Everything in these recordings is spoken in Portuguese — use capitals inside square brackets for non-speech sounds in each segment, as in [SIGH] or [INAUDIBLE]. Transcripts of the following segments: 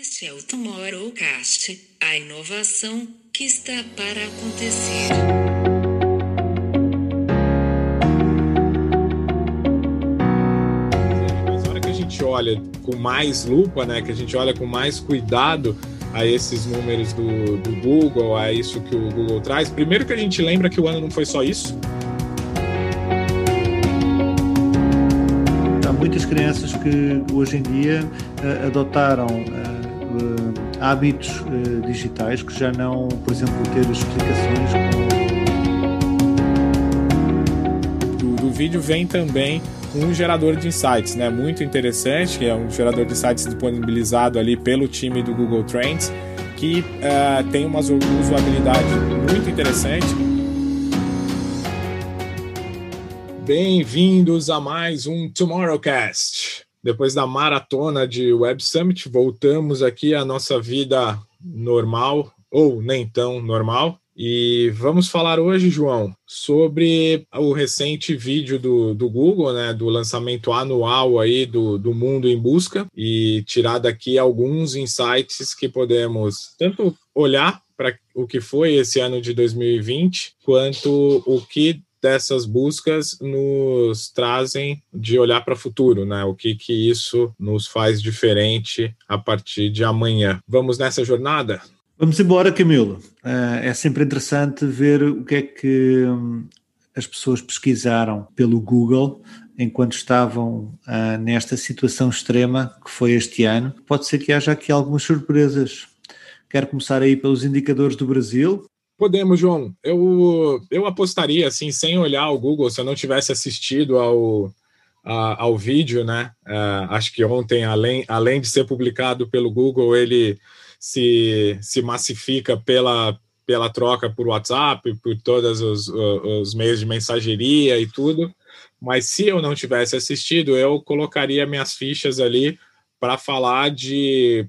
Este é o Tomorrowcast, a inovação que está para acontecer. Mas na hora que a gente olha com mais lupa, né, que a gente olha com mais cuidado a esses números do, do Google, a isso que o Google traz, primeiro que a gente lembra que o ano não foi só isso, Há muitas crianças que hoje em dia uh, adotaram uh, uh, hábitos digitais que já não, por exemplo, ter explicações do, do vídeo vem também um gerador de insights, né? Muito interessante, que é um gerador de insights disponibilizado ali pelo time do Google Trends, que tem uma usabilidade muito interessante. Bem-vindos a mais um Tomorrowcast. Depois da maratona de Web Summit, voltamos aqui à nossa vida normal, ou nem tão normal. E vamos falar hoje, João, sobre o recente vídeo do, do Google, né, do lançamento anual aí do, do Mundo em Busca, e tirar daqui alguns insights que podemos tanto olhar para o que foi esse ano de 2020, quanto o que dessas buscas nos trazem de olhar para o futuro, né? O que que isso nos faz diferente a partir de amanhã. Vamos nessa jornada? Vamos embora, Camilo. É sempre interessante ver o que é que hum, as pessoas pesquisaram pelo Google enquanto estavam nesta situação extrema que foi este ano. Pode ser que haja aqui algumas surpresas. Quero começar aí pelos indicadores do Brasil. Podemos, João. Eu, eu apostaria, assim, sem olhar o Google, se eu não tivesse assistido ao, a, ao vídeo, né? Uh, acho que ontem, além, além de ser publicado pelo Google, ele se, se massifica pela, pela troca por WhatsApp, por todos os, os meios de mensageria e tudo. Mas se eu não tivesse assistido, eu colocaria minhas fichas ali para falar de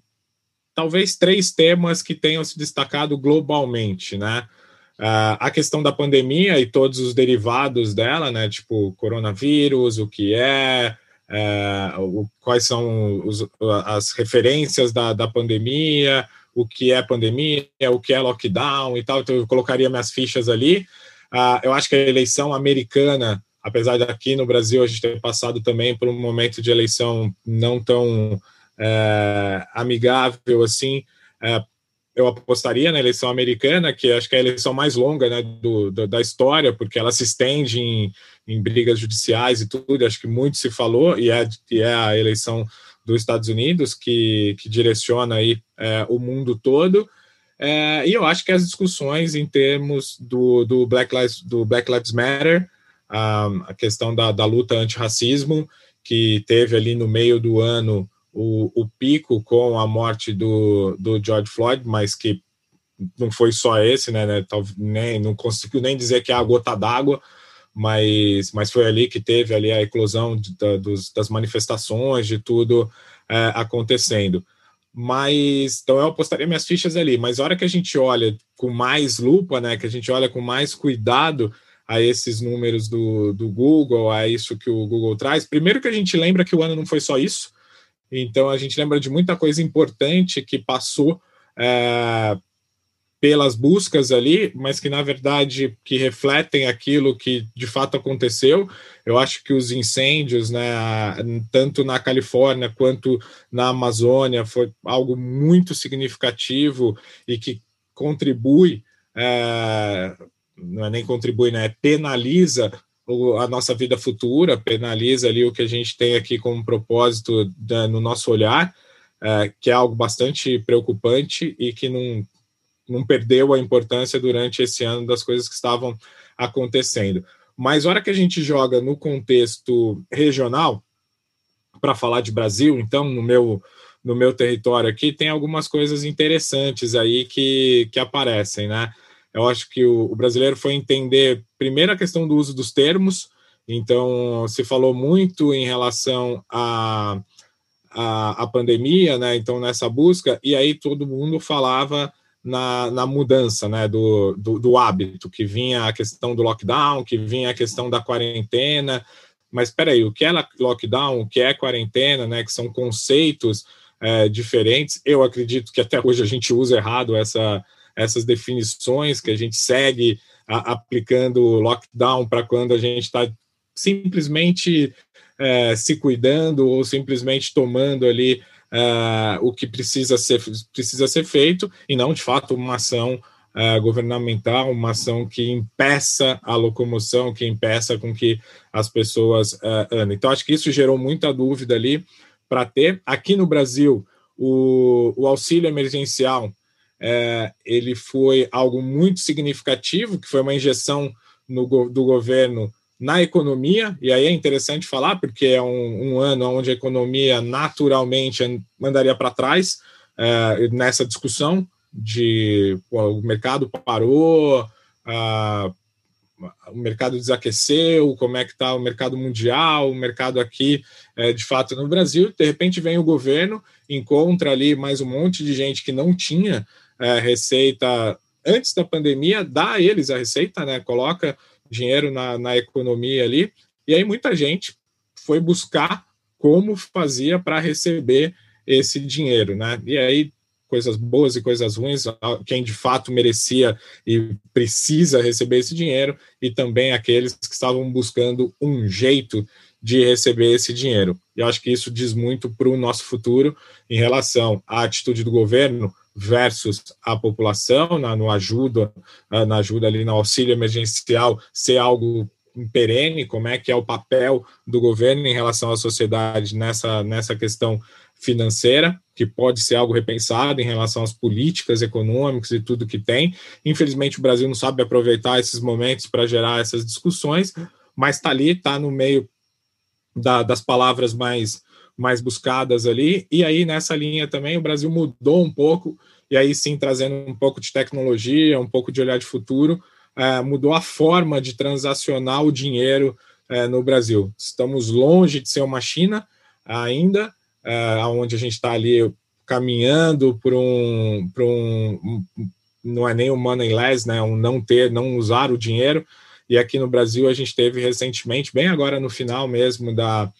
talvez três temas que tenham se destacado globalmente, né? Uh, a questão da pandemia e todos os derivados dela, né? Tipo, coronavírus, o que é, uh, o, quais são os, as referências da, da pandemia, o que é pandemia, o que é lockdown e tal. Então, eu colocaria minhas fichas ali. Uh, eu acho que a eleição americana, apesar de aqui no Brasil a gente ter passado também por um momento de eleição não tão é, amigável assim, é, eu apostaria na eleição americana, que acho que é a eleição mais longa né, do, do, da história, porque ela se estende em, em, brigas judiciais e tudo, acho que muito se falou, e é, e é a eleição dos Estados Unidos que, que direciona aí, é, o mundo todo. É, e eu acho que as discussões em termos do, do, Black, Lives, do Black Lives Matter, a, a questão da, da luta antirracismo, que teve ali no meio do ano o, o pico com a morte do, do George Floyd, mas que não foi só esse, né, né nem, não consigo nem dizer que é a gota d'água, mas, mas foi ali que teve ali a eclosão de, da, dos, das manifestações, de tudo é, acontecendo. Mas, então eu apostaria minhas fichas ali, mas a hora que a gente olha com mais lupa, né, que a gente olha com mais cuidado a esses números do, do Google, a isso que o Google traz, primeiro que a gente lembra que o ano não foi só isso, então a gente lembra de muita coisa importante que passou é, pelas buscas ali, mas que na verdade que refletem aquilo que de fato aconteceu. Eu acho que os incêndios, né, tanto na Califórnia quanto na Amazônia, foi algo muito significativo e que contribui, é, não é nem contribui, né, penaliza a nossa vida futura, penaliza ali o que a gente tem aqui como propósito da, no nosso olhar, é, que é algo bastante preocupante e que não, não perdeu a importância durante esse ano das coisas que estavam acontecendo. Mas, hora que a gente joga no contexto regional, para falar de Brasil, então, no meu, no meu território aqui, tem algumas coisas interessantes aí que, que aparecem, né? Eu acho que o, o brasileiro foi entender, primeiro, a questão do uso dos termos. Então, se falou muito em relação à a, a, a, pandemia, né? Então, nessa busca, e aí todo mundo falava na, na mudança né? Do, do, do, hábito, que vinha a questão do lockdown, que vinha a questão da quarentena. Mas espera aí, o que é lockdown, o que é quarentena, né? Que são conceitos é, diferentes. Eu acredito que até hoje a gente usa errado essa, essas definições, que a gente segue a, aplicando lockdown para quando a gente está simplesmente é, se cuidando ou simplesmente tomando ali é, o que precisa ser, precisa ser feito e não, de fato, uma ação é, governamental, uma ação que impeça a locomoção, que impeça com que as pessoas é, andem. Então, acho que isso gerou muita dúvida ali para ter. Aqui no Brasil, o, o auxílio emergencial é, ele foi algo muito significativo, que foi uma injeção no, do governo na economia, e aí é interessante falar, porque é um, um ano onde a economia naturalmente mandaria para trás é, nessa discussão de pô, o mercado parou, a, o mercado desaqueceu, como é que está o mercado mundial, o mercado aqui, é, de fato, no Brasil, de repente vem o governo, encontra ali mais um monte de gente que não tinha é, receita antes da pandemia, dá a eles a receita, né? Coloca dinheiro na, na economia ali, e aí muita gente foi buscar como fazia para receber esse dinheiro, né? E aí coisas boas e coisas ruins, quem de fato merecia e precisa receber esse dinheiro, e também aqueles que estavam buscando um jeito de receber esse dinheiro. E acho que isso diz muito para o nosso futuro em relação à atitude do governo versus a população, na, no ajuda, ah, na ajuda ali no auxílio emergencial, ser algo perene, como é que é o papel do governo em relação à sociedade nessa, nessa questão financeira, que pode ser algo repensado em relação às políticas econômicas e tudo que tem. Infelizmente, o Brasil não sabe aproveitar esses momentos para gerar essas discussões, mas está ali, está no meio da, das palavras mais mais buscadas ali. E aí, nessa linha também, o Brasil mudou um pouco, e aí sim, trazendo um pouco de tecnologia, um pouco de olhar de futuro, é, mudou a forma de transacionar o dinheiro é, no Brasil. Estamos longe de ser uma China ainda, é, onde a gente está ali caminhando por um, por um, não é nem um moneyless, né, um não ter, não usar o dinheiro. E aqui no Brasil a gente teve recentemente, bem agora no final mesmo da,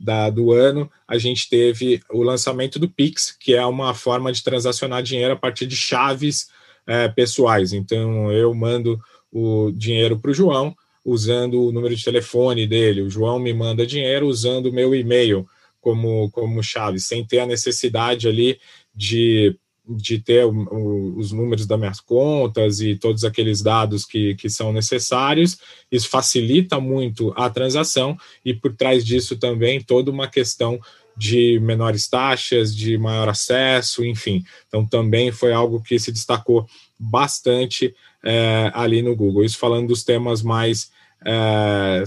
da, do ano, a gente teve o lançamento do Pix, que é uma forma de transacionar dinheiro a partir de chaves é, pessoais. Então, eu mando o dinheiro para o João usando o número de telefone dele, o João me manda dinheiro usando o meu e-mail como, como chave, sem ter a necessidade ali de de ter o, o, os números das minhas contas e todos aqueles dados que, que são necessários. Isso facilita muito a transação e por trás disso também toda uma questão de menores taxas, de maior acesso, enfim. Então também foi algo que se destacou bastante é, ali no Google. Isso falando dos temas mais é,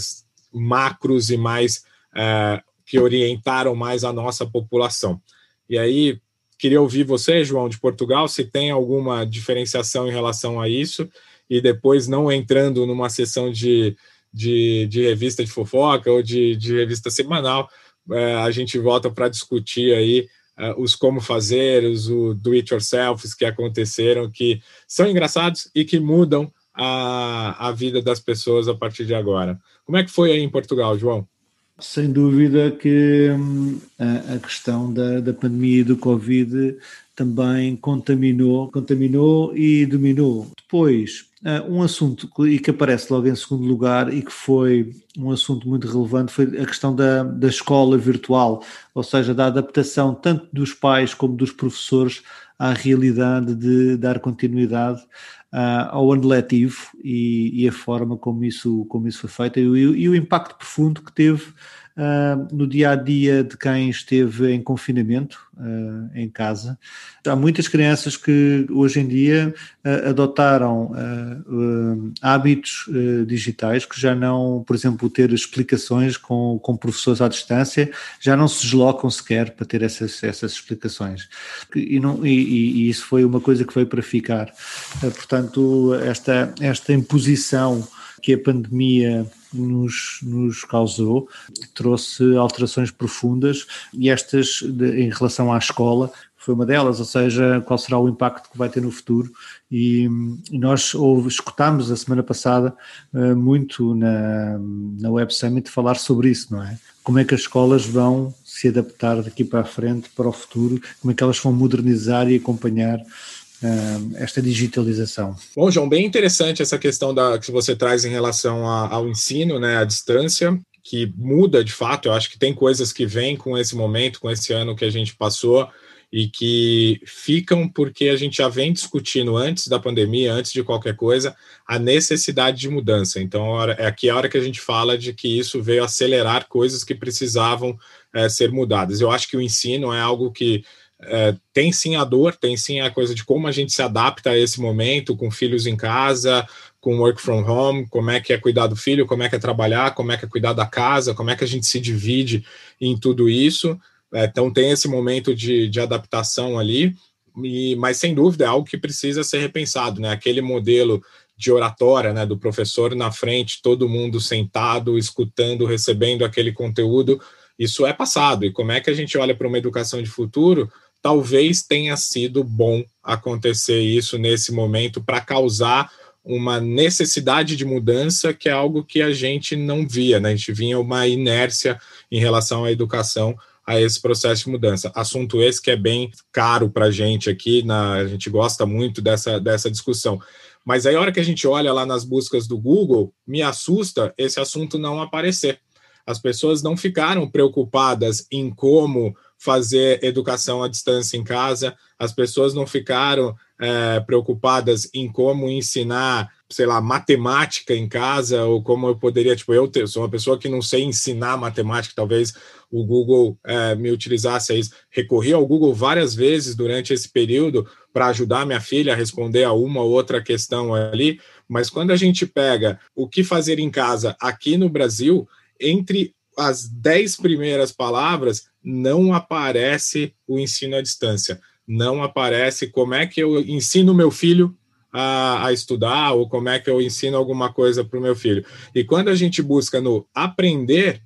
macros e mais é, que orientaram mais a nossa população. E aí, Queria ouvir você, João, de Portugal, se tem alguma diferenciação em relação a isso, e depois não entrando numa sessão de, de, de revista de fofoca ou de, de revista semanal, é, a gente volta para discutir aí é, os como fazer, os do it yourself que aconteceram, que são engraçados e que mudam a, a vida das pessoas a partir de agora. Como é que foi aí em Portugal, João? Sem dúvida que hum, a, questão da, da pandemia e do Covid também contaminou, contaminou e dominou. Depois, uh, um assunto e que aparece logo em segundo lugar e que foi um assunto muito relevante foi a questão da, da escola virtual, ou seja, da adaptação tanto dos pais como dos professores à realidade de dar continuidade uh, ao ano letivo e, e, a forma como isso, como isso foi feito e, e o impacto profundo que teve uh, no dia a dia de quem esteve em confinamento uh, em casa. Há muitas crianças que hoje em dia uh, adotaram hábitos digitais que já não, por exemplo, ter explicações com, com professores à distância, já não se deslocam sequer para ter essas, essas explicações. E, não, e, e isso foi uma coisa que veio para ficar. portanto, esta, esta imposição que a pandemia nos, nos causou, trouxe alterações profundas e estas de, em relação à escola foi uma delas, ou seja, qual será o impacto que vai ter no futuro. E, nós ouve, escutámos a semana passada uh, muito na, na Web Summit falar sobre isso, não é? Como é que as escolas vão se adaptar daqui para a frente, para o futuro, como é que elas vão modernizar e acompanhar esta digitalização. Bom, João, bem interessante essa questão da, que você traz em relação a, ao ensino, né, à distância, que muda de fato. Eu acho que tem coisas que vêm com esse momento, com esse ano que a gente passou e que ficam porque a gente já vem discutindo antes da pandemia, antes de qualquer coisa, a necessidade de mudança. Então, é aqui a hora que a gente fala de que isso veio acelerar coisas que precisavam é, ser mudadas. Eu acho que o ensino é algo que é, tem sim a dor, tem sim a coisa de como a gente se adapta a esse momento, com filhos em casa, com work from home, como é que é cuidar do filho, como é que é trabalhar, como é que é cuidar da casa, como é que a gente se divide em tudo isso. É, então tem esse momento de, de adaptação ali, e, mas sem dúvida é algo que precisa ser repensado, né? Aquele modelo de oratória, né, do professor na frente, todo mundo sentado, escutando, recebendo aquele conteúdo, isso é passado. E como é que a gente olha para uma educação de futuro? Talvez tenha sido bom acontecer isso nesse momento para causar uma necessidade de mudança que é algo que a gente não via, né? A gente vinha uma inércia em relação à educação a esse processo de mudança. Assunto esse que é bem caro para a gente aqui, na, a gente gosta muito dessa, dessa discussão. Mas aí, a hora que a gente olha lá nas buscas do Google, me assusta esse assunto não aparecer. As pessoas não ficaram preocupadas em como fazer educação à distância em casa, as pessoas não ficaram é, preocupadas em como ensinar, sei lá, matemática em casa, ou como eu poderia, tipo, eu sou uma pessoa que não sei ensinar matemática, talvez o Google é, me utilizasse isso. Recorri ao Google várias vezes durante esse período para ajudar minha filha a responder a uma ou outra questão ali, mas quando a gente pega o que fazer em casa aqui no Brasil, entre as dez primeiras palavras não aparece o ensino à distância, não aparece como é que eu ensino meu filho a, a estudar ou como é que eu ensino alguma coisa para o meu filho. E quando a gente busca no aprender,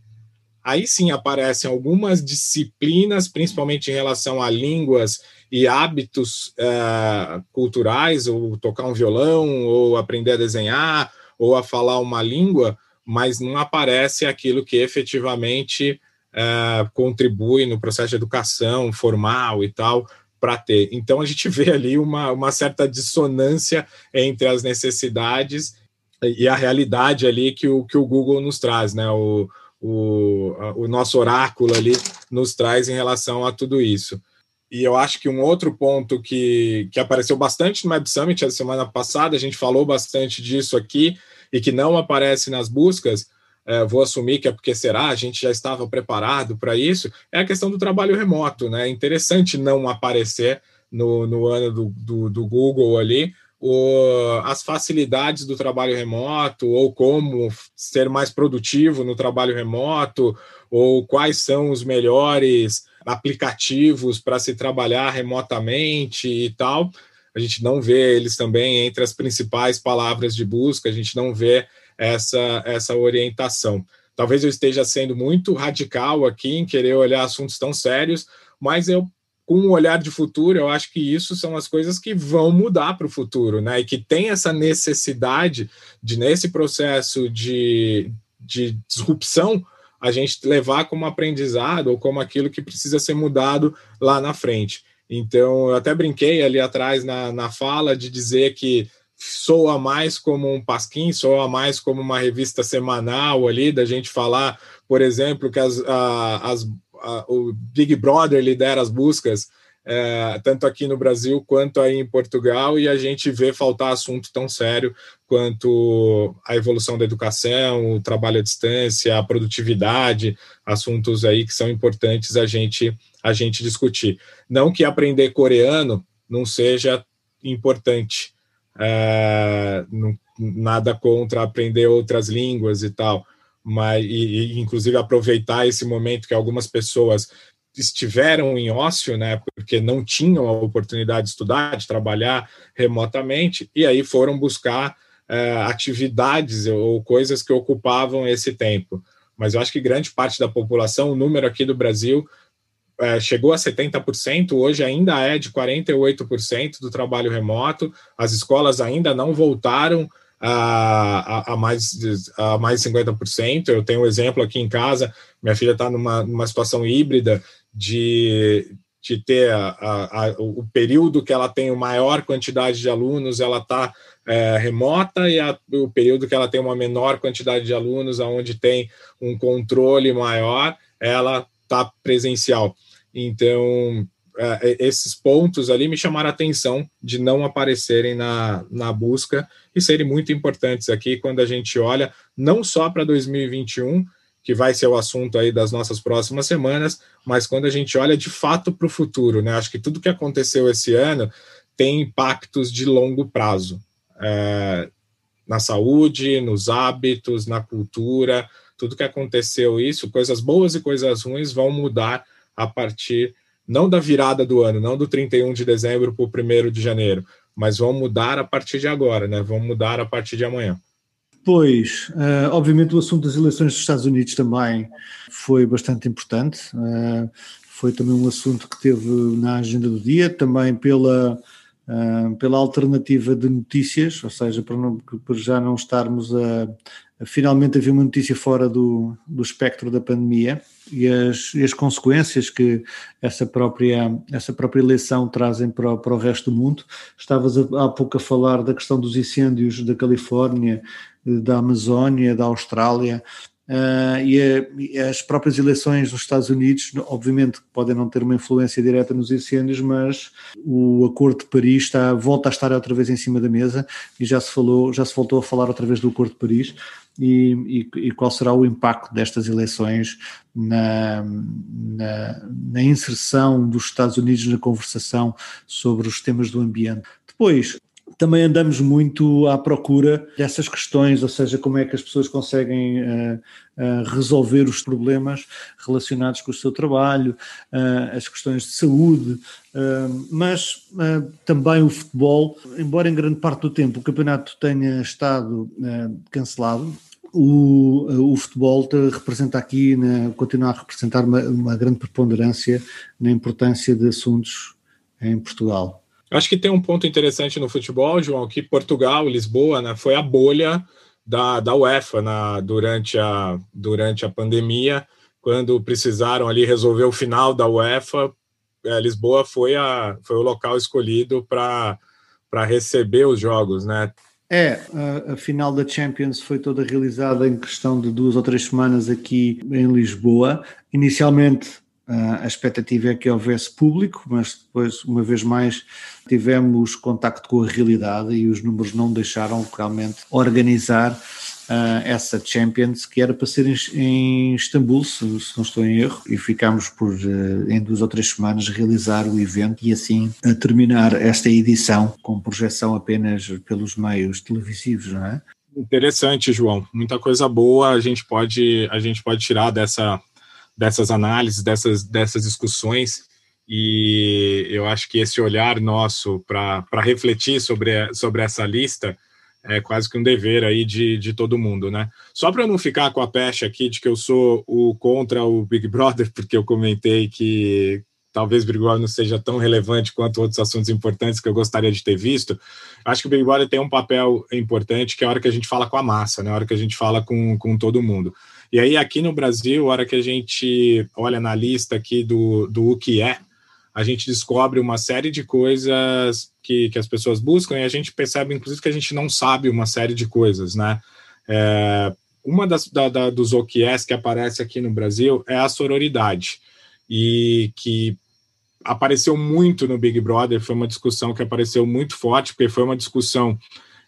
aí sim aparecem algumas disciplinas, principalmente em relação a línguas e hábitos é, culturais, ou tocar um violão, ou aprender a desenhar, ou a falar uma língua, mas não aparece aquilo que efetivamente é, contribui no processo de educação formal e tal para ter. Então a gente vê ali uma, uma certa dissonância entre as necessidades e a realidade ali que o, que o Google nos traz, né? O, o, o nosso oráculo ali nos traz em relação a tudo isso. E eu acho que um outro ponto que, que apareceu bastante no Web Summit a semana passada, a gente falou bastante disso aqui, e que não aparece nas buscas, é, vou assumir que é porque será, a gente já estava preparado para isso, é a questão do trabalho remoto. Né? É interessante não aparecer no, no ano do, do, do Google ali o, as facilidades do trabalho remoto, ou como ser mais produtivo no trabalho remoto, ou quais são os melhores aplicativos para se trabalhar remotamente e tal a gente não vê eles também entre as principais palavras de busca, a gente não vê essa, essa orientação. Talvez eu esteja sendo muito radical aqui em querer olhar assuntos tão sérios, mas eu, com um olhar de futuro, eu acho que isso são as coisas que vão mudar para o futuro, né? E que tem essa necessidade de, nesse processo de, de disrupção, a gente levar como aprendizado ou como aquilo que precisa ser mudado lá na frente. Então, eu até brinquei ali atrás na, na fala de dizer que soa mais como um pasquim, soa mais como uma revista semanal ali, da gente falar, por exemplo, que as, a, as, a, o Big Brother lidera as buscas, é, tanto aqui no Brasil quanto aí em Portugal, e a gente vê faltar assunto tão sério quanto a evolução da educação, o trabalho à distância, a produtividade, assuntos aí que são importantes a gente a gente discutir. Não que aprender coreano não seja importante, é, não, nada contra aprender outras línguas e tal, mas e, e, inclusive aproveitar esse momento que algumas pessoas estiveram em ócio, né, porque não tinham a oportunidade de estudar, de trabalhar remotamente, e aí foram buscar é, atividades ou coisas que ocupavam esse tempo. Mas eu acho que grande parte da população, o número aqui do Brasil, é, chegou a 70%, hoje ainda é de 48% do trabalho remoto, as escolas ainda não voltaram a, a, mais, a mais 50%. Eu tenho um exemplo aqui em casa, minha filha está numa, numa situação híbrida de, de ter a, a, o período que ela tem a maior quantidade de alunos, ela está é, remota, e o período que ela tem uma menor quantidade de alunos, onde tem um controle maior, ela está presencial. Então, é, esses pontos ali me chamaram a atenção de não aparecerem na, na busca e serem muito importantes aqui quando a gente olha não só para 2021, que vai ser o assunto aí das nossas próximas semanas, mas quando a gente olha de fato para o futuro, né? Acho que tudo que aconteceu esse ano tem impactos de longo prazo é, na saúde, nos hábitos, na cultura, tudo que aconteceu isso, coisas boas e coisas ruins vão mudar a partir não da virada do ano, não do 31 de dezembro para o 1 de janeiro, mas vão mudar a partir de agora, né? Vão mudar a partir de amanhã. Pois, uh, obviamente o assunto das eleições dos Estados Unidos também foi bastante importante. Uh, foi também um assunto que teve na agenda do dia, também pela, uh, pela alternativa de notícias, ou seja, para, não, já não estarmos a, a, finalmente haver uma notícia fora do, do espectro da pandemia e as, e as consequências que essa própria, essa própria eleição trazem para, para o resto do mundo. Estavas há pouco a falar da questão dos incêndios da Califórnia, da Amazónia, da Austrália, Uh, e, a, as próprias eleições nos Estados Unidos, obviamente, podem não ter uma influência direta nos incêndios, mas o Acordo de Paris está, volta a estar outra vez em cima da mesa e já se falou, já se voltou a falar outra vez do Acordo de Paris e, e, e qual será o impacto destas eleições na, na, na inserção dos Estados Unidos na conversação sobre os temas do ambiente. Depois, também andamos muito à procura dessas questões, ou seja, como é que as pessoas conseguem uh, uh, resolver os problemas relacionados com o seu trabalho, uh, as questões de saúde, mas também o futebol, embora em grande parte do tempo o campeonato tenha estado cancelado, o, o futebol representa aqui, né, continua a representar uma, uma grande preponderância na importância de assuntos em Portugal. Acho que tem um ponto interessante no futebol, João, que Portugal, Lisboa, né, foi a bolha da, da UEFA na, durante, a, durante a pandemia, quando precisaram ali resolver o final da UEFA, é, Lisboa foi, a, foi o local escolhido para receber os jogos, né? É, a, a, final da Champions foi toda realizada em questão de duas ou três semanas aqui em Lisboa. Inicialmente Uh, a expectativa é que houvesse público, mas depois, uma vez mais, tivemos contacto com a realidade e os números não deixaram realmente organizar uh, essa Champions, que era para ser em, em Istambul, se, se, não estou em erro, e ficámos por, uh, em duas ou três semanas, realizar o evento e assim terminar esta edição com projeção apenas pelos meios televisivos, não é? Interessante, João. Muita coisa boa a gente pode a gente pode tirar dessa dessas análises, dessas, dessas discussões, e eu acho que esse olhar nosso para refletir sobre, sobre essa lista é quase que um dever aí de, de todo mundo, né? Só para não ficar com a pecha aqui de que eu sou o contra o Big [LAUGHS] Brother, porque eu comentei que talvez Big Brother não seja tão relevante quanto outros assuntos importantes que eu gostaria de ter visto, acho que o Big Brother tem um papel importante, que é a hora que a gente fala com a massa, né? a hora que a gente fala com, com todo mundo. E aí, aqui no Brasil, a hora que a gente olha na lista aqui do, do o que é, a gente descobre uma série de coisas que, que as pessoas buscam e a gente percebe, inclusive, que a gente não sabe uma série de coisas, né? É, uma das da, da, dos OQS que aparece aqui no Brasil é a sororidade, e que apareceu muito no Big Brother, foi uma discussão que apareceu muito forte, porque foi uma discussão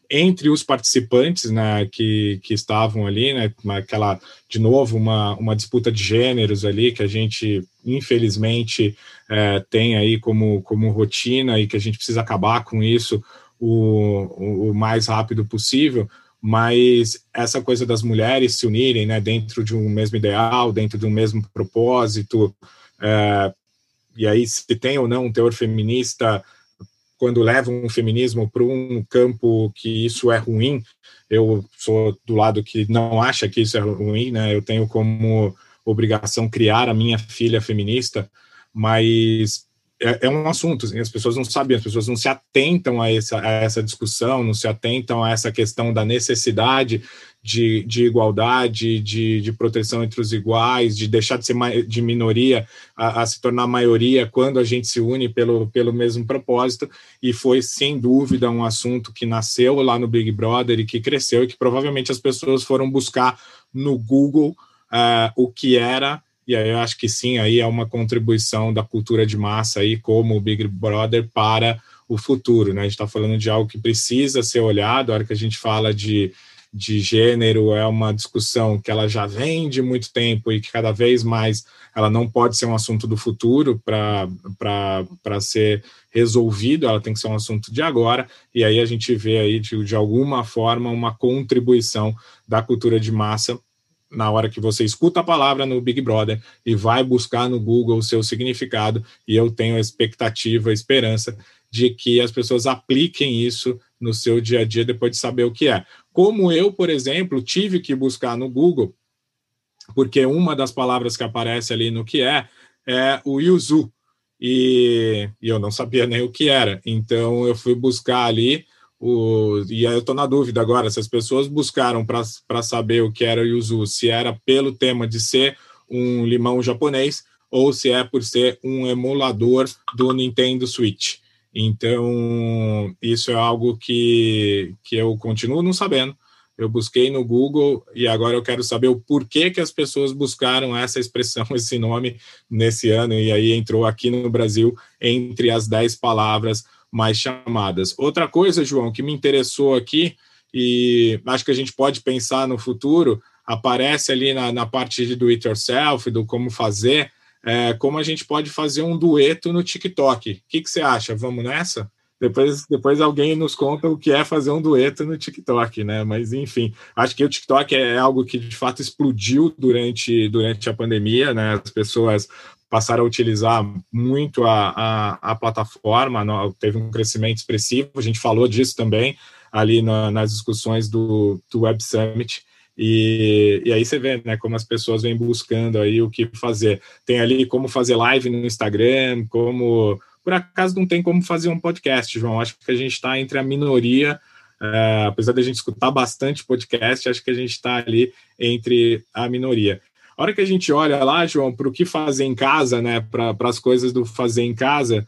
entre os participantes né, que, que estavam ali, né, aquela, de novo, uma, uma disputa de gêneros ali que a gente, infelizmente, é, tem aí como, como rotina e que a gente precisa acabar com isso o, o, mais rápido possível, mas essa coisa das mulheres se unirem né, dentro de um mesmo ideal, dentro de um mesmo propósito, é, e aí se tem ou não um teor feminista quando levam o feminismo para um campo que isso é ruim, eu sou do lado que não acha que isso é ruim, né? Eu tenho como obrigação criar a minha filha feminista, mas é, é, um assunto, assim, as pessoas não sabem, as pessoas não se atentam a essa, a essa discussão, não se atentam a essa questão da necessidade de, de igualdade, de, de proteção entre os iguais, de deixar de ser de minoria a, a, se tornar maioria quando a gente se une pelo, pelo mesmo propósito, e foi sem dúvida um assunto que nasceu lá no Big Brother e que cresceu, e que provavelmente as pessoas foram buscar no Google uh, o que era. E aí eu acho que sim, aí é uma contribuição da cultura de massa aí como o Big Brother para o futuro, né? A gente está falando de algo que precisa ser olhado, a hora que a gente fala de, de gênero é uma discussão que ela já vem de muito tempo e que cada vez mais ela não pode ser um assunto do futuro para ser resolvido, ela tem que ser um assunto de agora, e aí a gente vê aí de, de alguma forma uma contribuição da cultura de massa na hora que você escuta a palavra no Big Brother e vai buscar no Google o seu significado, e eu tenho a expectativa, a esperança de que as pessoas apliquem isso no seu dia a dia depois de saber o que é. Como eu, por exemplo, tive que buscar no Google, porque uma das palavras que aparece ali no que é é o yuzu, e, e eu não sabia nem o que era. Então eu fui buscar ali o, e aí eu estou na dúvida agora se as pessoas buscaram para saber o que era o yuzu, se era pelo tema de ser um limão japonês ou se é por ser um emulador do Nintendo Switch. Então, isso é algo que, que eu continuo não sabendo. Eu busquei no Google e agora eu quero saber o porquê que as pessoas buscaram essa expressão, [LAUGHS] esse nome nesse ano, e aí entrou aqui no Brasil entre as 10 palavras mais chamadas. Outra coisa, João, que me interessou aqui, e acho que a gente pode pensar no futuro, aparece ali na, na parte de do it yourself, do como fazer, é, como a gente pode fazer um dueto no TikTok. O que, que você acha? Vamos nessa? Depois, depois alguém nos conta o que é fazer um dueto no TikTok, né? Mas enfim, acho que o TikTok é algo que de fato explodiu durante, durante a pandemia, né? As pessoas passaram a utilizar muito a, a, a plataforma, teve um crescimento expressivo, a gente falou disso também ali na, nas discussões do, do Web Summit, e, e, aí você vê né, como as pessoas vêm buscando aí o que fazer. Tem ali como fazer live no Instagram, como. Por acaso não tem como fazer um podcast, João. Acho que a gente está entre a minoria, é, apesar de a gente escutar bastante podcast, acho que a gente está ali entre a minoria. A hora que a gente olha lá, João, para o que fazer em casa, né, para as coisas do fazer em casa,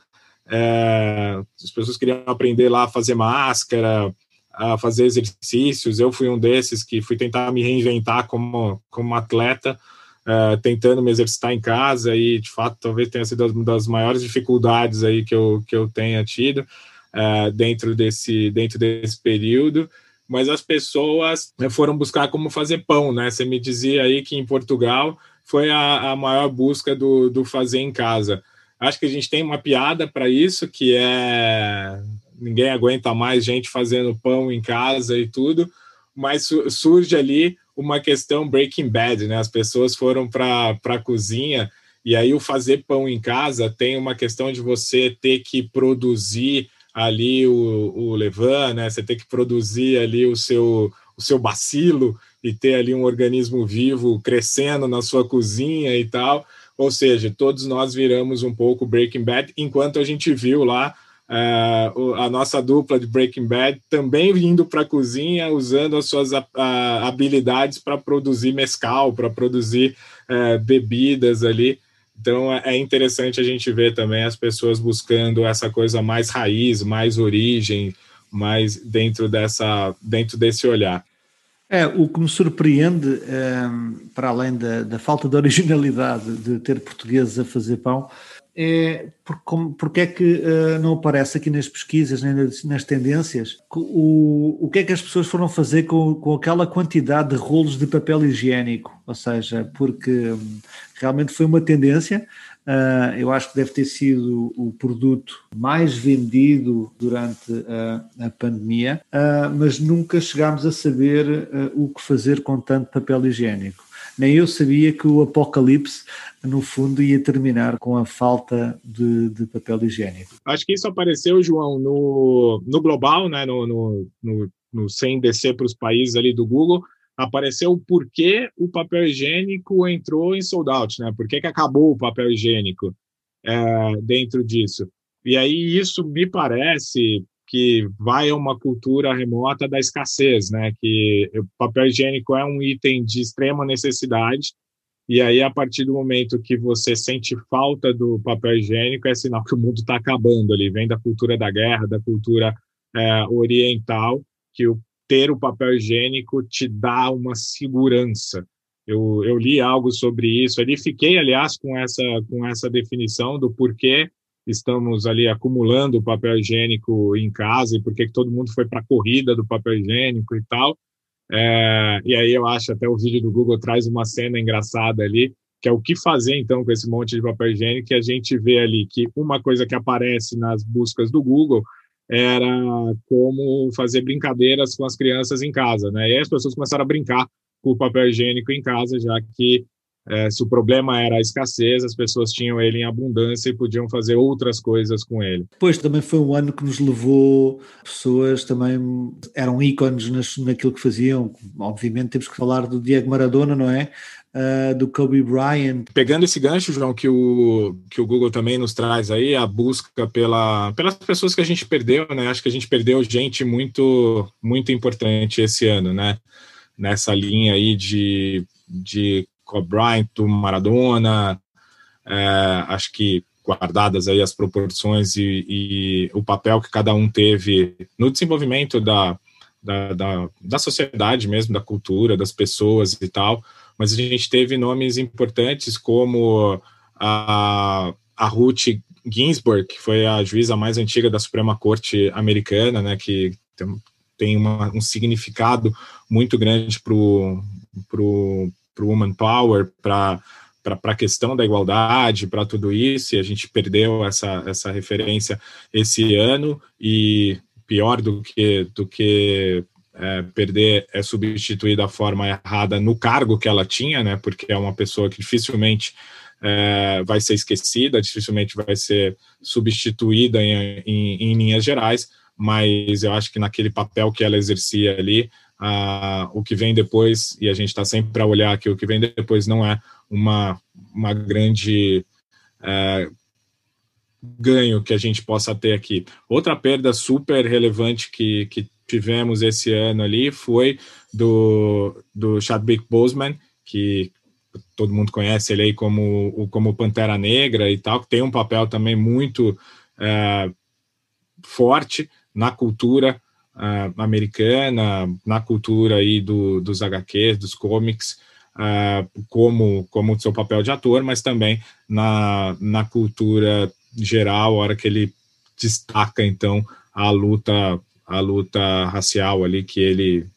é, as pessoas queriam aprender lá a fazer máscara, a fazer exercícios. Eu fui um desses que fui tentar me reinventar como, como atleta, é, tentando me exercitar em casa e, de fato, talvez tenha sido uma das maiores dificuldades aí que eu, que eu tenha tido é, dentro, desse, dentro desse período mas as pessoas né, foram buscar como fazer pão, né? Você me dizia aí que em Portugal foi a, a maior busca do, do fazer em casa. Acho que a gente tem uma piada para isso, que é ninguém aguenta mais gente fazendo pão em casa e tudo, mas surge ali uma questão Breaking Bad, né? As pessoas foram para a cozinha e aí o fazer pão em casa tem uma questão de você ter que produzir ali o, o levan, né? Você tem que produzir ali o seu, o seu bacilo e ter ali um organismo vivo crescendo na sua cozinha e tal. Ou seja, todos nós viramos um pouco Breaking Bad, enquanto a gente viu lá uh, a nossa dupla de Breaking Bad também indo para a cozinha, usando as suas habilidades para produzir mescal, para produzir uh, bebidas ali. Então é, é interessante a gente ver também as pessoas buscando essa coisa mais raiz, mais origem, mais dentro dessa, dentro desse olhar. É, o que me surpreende, é, para além da, da, falta de originalidade de ter portugueses a fazer pão, é porque, é que uh, não aparece aqui nas pesquisas, nem nas, tendências, o, o que é que as pessoas foram fazer com, com aquela quantidade de rolos de papel higiênico? Ou seja, porque um, realmente foi uma tendência. Uh, eu acho que deve ter sido o produto mais vendido durante a pandemia, uh, mas nunca chegámos a saber o que fazer com tanto papel higiênico. Nem eu sabia que o apocalipse, no fundo, ia terminar com a falta de, de papel higiênico. Acho que isso apareceu, João, no, no global, né, no, no, no, no sem descer para os países ali do Google, apareceu o porquê o papel higiênico entrou em sold out, né? Por que, que acabou o papel higiênico? é, dentro disso. E aí isso me parece que vai a uma cultura remota da escassez, né? Que o papel higiênico é um item de extrema necessidade e aí, a partir do momento que você sente falta do papel higiênico, é sinal que o mundo está acabando ali. Vem da cultura da guerra, da cultura é, oriental, que o ter o papel higiênico te dá uma segurança. Eu, eu li algo sobre isso ali, fiquei, aliás, com essa, com essa definição do porquê estamos ali acumulando papel higiênico em casa e por que todo mundo foi para a corrida do papel higiênico e tal. É, e aí eu acho até o vídeo do Google traz uma cena engraçada ali, que é o que fazer então com esse monte de papel higiênico, que a gente vê ali que uma coisa que aparece nas buscas do Google era como fazer brincadeiras com as crianças em casa, né? E aí as pessoas começaram a brincar com o papel higiênico em casa, já que é, se o problema era a escassez, as pessoas tinham ele em abundância e podiam fazer outras coisas com ele. Pois também foi um ano que nos levou pessoas também eram ícones nas, naquilo que faziam. Obviamente temos que falar do Diego Maradona, não é? Uh, do Kobe Bryant. Pegando esse gancho, João, que o, que o Google também nos traz aí, a busca pela, pelas pessoas que a gente perdeu, né? Acho que a gente perdeu gente muito, muito importante esse ano, né? Nessa linha aí de, de Kobe Bryant, do Maradona, é, acho que guardadas aí as proporções e, e, o papel que cada um teve no desenvolvimento da, da, da, da, sociedade mesmo, da cultura, das pessoas e tal, mas a gente teve nomes importantes como a, a Ruth Ginsburg, que foi a juíza mais antiga da Suprema Corte americana, né, que tem, uma, um significado muito grande para o o Woman Power, para para a questão da igualdade, para tudo isso, e a gente perdeu essa, essa referência esse ano, e pior do que, do que é, perder é substituir da forma errada no cargo que ela tinha, né, porque é uma pessoa que dificilmente é, vai ser esquecida, dificilmente vai ser substituída em, em, em linhas gerais, mas eu acho que naquele papel que ela exercia ali, ah, o que vem depois, e a gente está sempre para olhar que o que vem depois não é uma, uma grande é, ganho que a gente possa ter aqui. Outra perda super relevante que, que tivemos esse ano ali foi do, do Chadwick Boseman, que todo mundo conhece ele aí como, como Pantera Negra e tal, que tem um papel também muito é, forte na cultura uh, americana, na cultura aí do, dos HQs, dos comics, uh, como, como seu papel de ator, mas também na, na cultura geral, a hora que ele destaca, então, a luta a luta racial ali que ele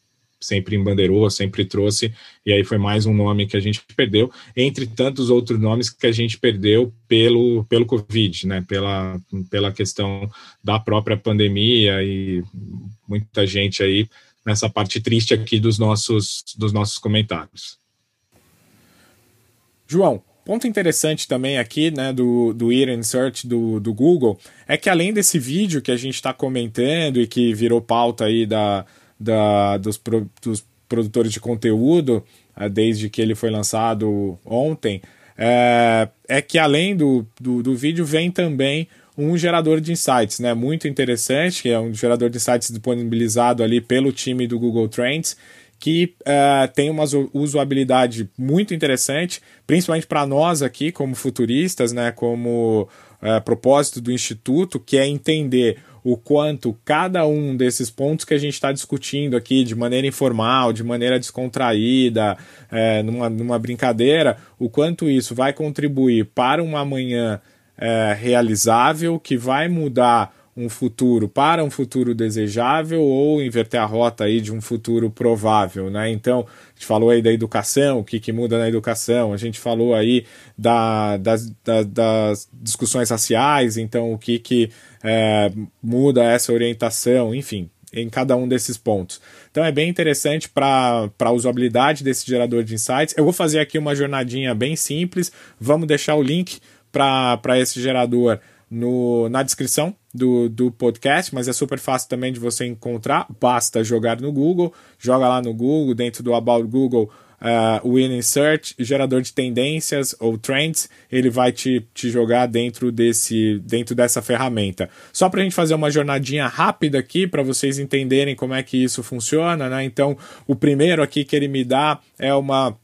sempre embandeirou, sempre trouxe, e aí foi mais um nome que a gente perdeu, entre tantos outros nomes que a gente perdeu pelo, pelo Covid, né, pela, pela questão da própria pandemia e muita gente aí nessa parte triste aqui dos nossos, dos nossos comentários. João, ponto interessante também aqui, né, do, do Ear Search do, do Google, é que além desse vídeo que a gente está comentando e que virou pauta aí da, da, dos, pro, dos produtores de conteúdo, uh, desde que ele foi lançado ontem, é, é que além do, do, do, vídeo vem também um gerador de insights, né? Muito interessante, que é um gerador de insights disponibilizado ali pelo time do Google Trends, que uh, tem uma usabilidade muito interessante, principalmente para nós aqui, como futuristas, né? Como propósito do Instituto, que é entender o quanto cada um desses pontos que a gente está discutindo aqui de maneira informal, de maneira descontraída, é, numa, numa brincadeira, o quanto isso vai contribuir para uma amanhã é, realizável que vai mudar um futuro para um futuro desejável ou inverter a rota aí de um futuro provável, né? Então, a gente falou aí da educação, o que, que muda na educação, a gente falou aí da, das, da, das discussões raciais, então o que, que é, muda essa orientação, enfim, em cada um desses pontos. Então é bem interessante para a usabilidade desse gerador de insights. Eu vou fazer aqui uma jornadinha bem simples, vamos deixar o link para esse gerador no, na descrição do, do podcast, mas é super fácil também de você encontrar. Basta jogar no Google, joga lá no Google, dentro do About Google, uh, o Winning Search, gerador de tendências ou trends, ele vai te, te jogar dentro, desse, dentro dessa ferramenta. Só para a gente fazer uma jornadinha rápida aqui para vocês entenderem como é que isso funciona, né? Então, o primeiro aqui que ele me dá é uma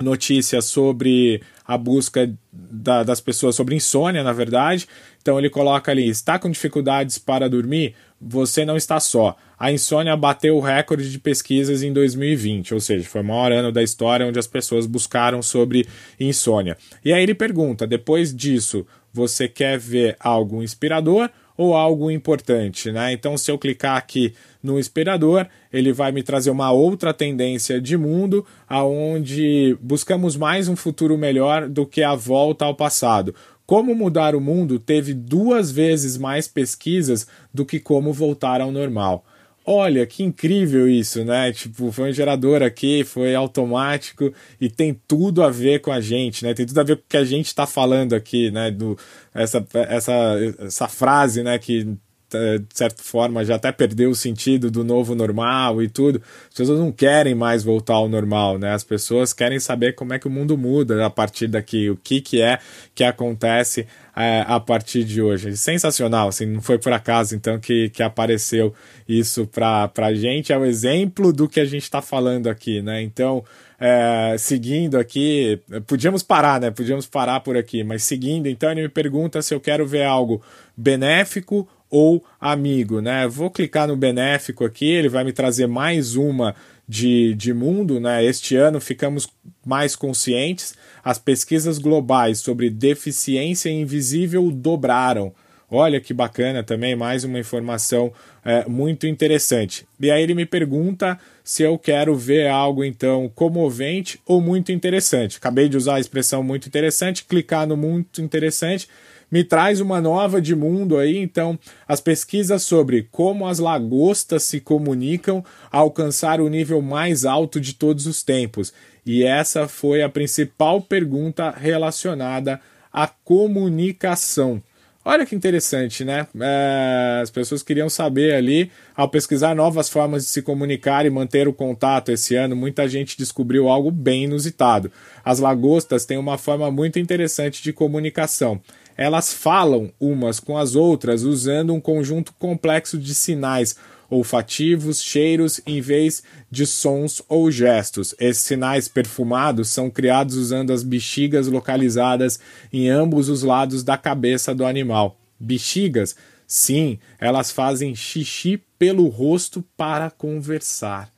notícia sobre a busca da, das pessoas sobre insônia, na verdade. Então ele coloca ali: está com dificuldades para dormir? Você não está só. A insônia bateu o recorde de pesquisas em 2020, ou seja, foi o maior ano da história onde as pessoas buscaram sobre insônia. E aí ele pergunta: depois disso, você quer ver algo inspirador ou algo importante, né? Então, se eu clicar aqui no inspirador, ele vai me trazer uma outra tendência de mundo, aonde buscamos mais um futuro melhor do que a volta ao passado. Como mudar o mundo teve duas vezes mais pesquisas do que como voltar ao normal. Olha, que incrível isso, né? Tipo, foi um gerador aqui, foi automático e tem tudo a ver com a gente, né? Tem tudo a ver com o que a gente está falando aqui, né? Do, essa, essa, essa frase, né? Que de certa forma já até perdeu o sentido do novo normal e tudo. As pessoas não querem mais voltar ao normal, né? As pessoas querem saber como é que o mundo muda a partir daqui, o que que é que acontece é, a partir de hoje. Sensacional, assim, não foi por acaso então que, que apareceu isso para a gente, é o exemplo do que a gente está falando aqui, né? Então, é, seguindo aqui, podíamos parar, né? Podíamos parar por aqui, mas seguindo, então ele me pergunta se eu quero ver algo benéfico ou amigo, né? Vou clicar no benéfico aqui, ele vai me trazer mais uma de, de mundo, né? Este ano ficamos mais conscientes. As pesquisas globais sobre deficiência invisível dobraram. Olha que bacana também, mais uma informação é, muito interessante. E aí ele me pergunta se eu quero ver algo então comovente ou muito interessante. Acabei de usar a expressão muito interessante, clicar no muito interessante me traz uma nova de mundo aí. Então, as pesquisas sobre como as lagostas se comunicam a alcançar o nível mais alto de todos os tempos. E essa foi a principal pergunta relacionada à comunicação. Olha que interessante, né? É, as pessoas queriam saber ali, ao pesquisar novas formas de se comunicar e manter o contato esse ano, muita gente descobriu algo bem inusitado. As lagostas têm uma forma muito interessante de comunicação elas falam umas com as outras usando um conjunto complexo de sinais olfativos, cheiros, em vez de sons ou gestos. Esses sinais perfumados são criados usando as bexigas localizadas em ambos os lados da cabeça do animal. Bexigas? Sim, elas fazem xixi pelo rosto para conversar.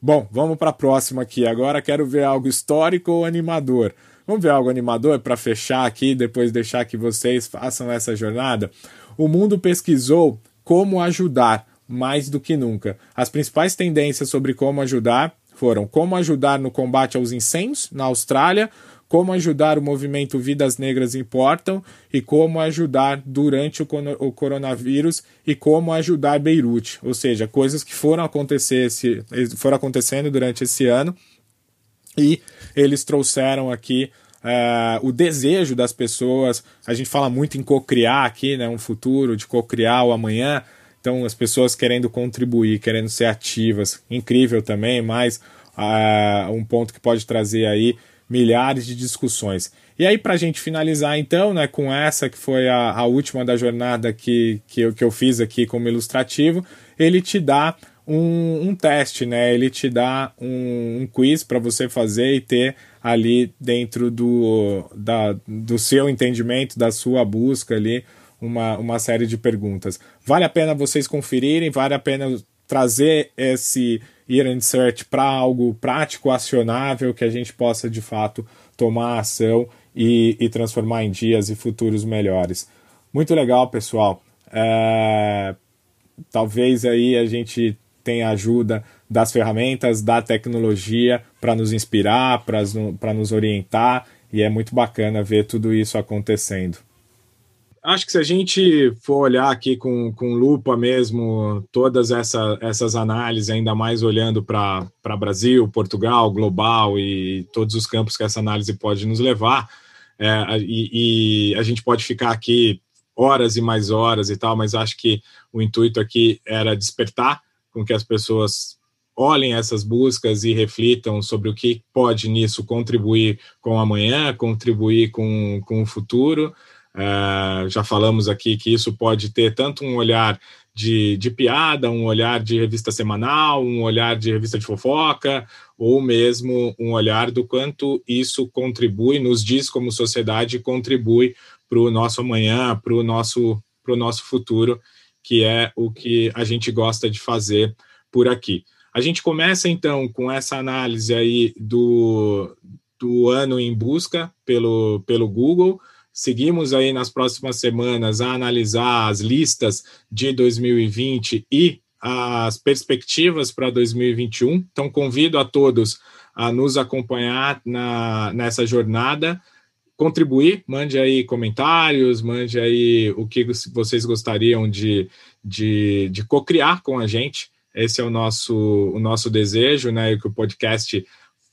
Bom, vamos para a próxima aqui. Agora quero ver algo histórico ou animador. Vamos ver algo animador para fechar aqui, depois deixar que vocês façam essa jornada? O mundo pesquisou como ajudar mais do que nunca. As principais tendências sobre como ajudar foram como ajudar no combate aos incêndios na Austrália, como ajudar o movimento Vidas Negras Importam e como ajudar durante o coronavírus e como ajudar Beirute, ou seja, coisas que foram acontecer esse, foram acontecendo durante esse ano e eles trouxeram aqui uh, o desejo das pessoas. A gente fala muito em cocriar aqui, né, um futuro de cocriar o amanhã. Então, as pessoas querendo contribuir, querendo ser ativas, incrível também, mas uh, um ponto que pode trazer aí milhares de discussões. E aí, para a gente finalizar, então, né, com essa que foi a, a última da jornada que, que, eu, que eu fiz aqui como ilustrativo, ele te dá um, um teste, né? Ele te dá um, um quiz para você fazer e ter ali dentro do, da, do seu entendimento, da sua busca ali, uma, uma série de perguntas. Vale a pena vocês conferirem, vale a pena trazer esse Year in Search para algo prático, acionável, que a gente possa de fato tomar ação e, e transformar em dias e futuros melhores. Muito legal, pessoal. É, talvez aí a gente tem a ajuda das ferramentas, da tecnologia para nos inspirar, para nos orientar, e é muito bacana ver tudo isso acontecendo. Acho que se a gente for olhar aqui com, com lupa mesmo, todas essa, essas análises, ainda mais olhando para Brasil, Portugal, global e todos os campos que essa análise pode nos levar, é, e, e a gente pode ficar aqui horas e mais horas e tal, mas acho que o intuito aqui era despertar com que as pessoas olhem essas buscas e reflitam sobre o que pode nisso contribuir com amanhã, contribuir com, com o futuro. Uh, já falamos aqui que isso pode ter tanto um olhar de, de piada, um olhar de revista semanal, um olhar de revista de fofoca, ou mesmo um olhar do quanto isso contribui, nos diz como sociedade, contribui para o nosso amanhã, para o nosso, nosso futuro, que é o que a gente gosta de fazer por aqui. A gente começa então com essa análise aí do, do ano em busca pelo, pelo Google. Seguimos aí nas próximas semanas a analisar as listas de 2020 e as perspectivas para 2021. Então, convido a todos a nos acompanhar na, nessa jornada, contribuir, mande aí comentários, mande aí o que vocês gostariam de, de, de co-criar com a gente. Esse é o nosso, o nosso desejo, né? Que o podcast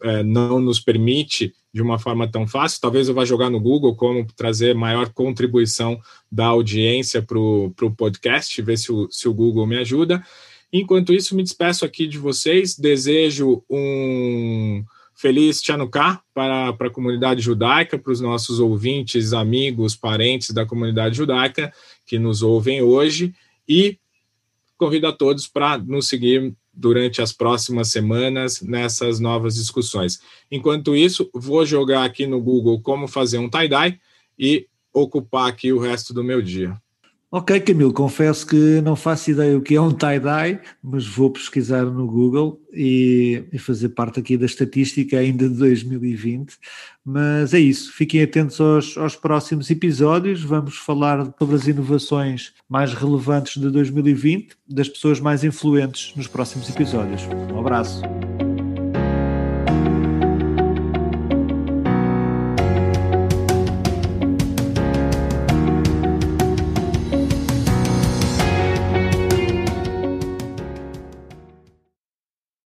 é, não nos permite de uma forma tão fácil. Talvez eu vá jogar no Google como trazer maior contribuição da audiência para o podcast, ver se o, se o Google me ajuda. Enquanto isso, me despeço aqui de vocês. Desejo um feliz Chanukah para, para a comunidade judaica, para os nossos ouvintes, amigos, parentes da comunidade judaica que nos ouvem hoje. E convido a todos para nos seguir durante as próximas semanas nessas novas discussões. Enquanto isso, vou jogar aqui no Google como fazer um tie-dye e ocupar aqui o resto do meu dia. Ok, Camilo, confesso que não faço ideia o que é um tie-dye, mas vou pesquisar no Google e, e, fazer parte aqui da estatística ainda de 2020. Mas é isso, fiquem atentos aos, aos próximos episódios. Vamos falar sobre as inovações mais relevantes de 2020, das pessoas mais influentes nos próximos episódios. Um abraço.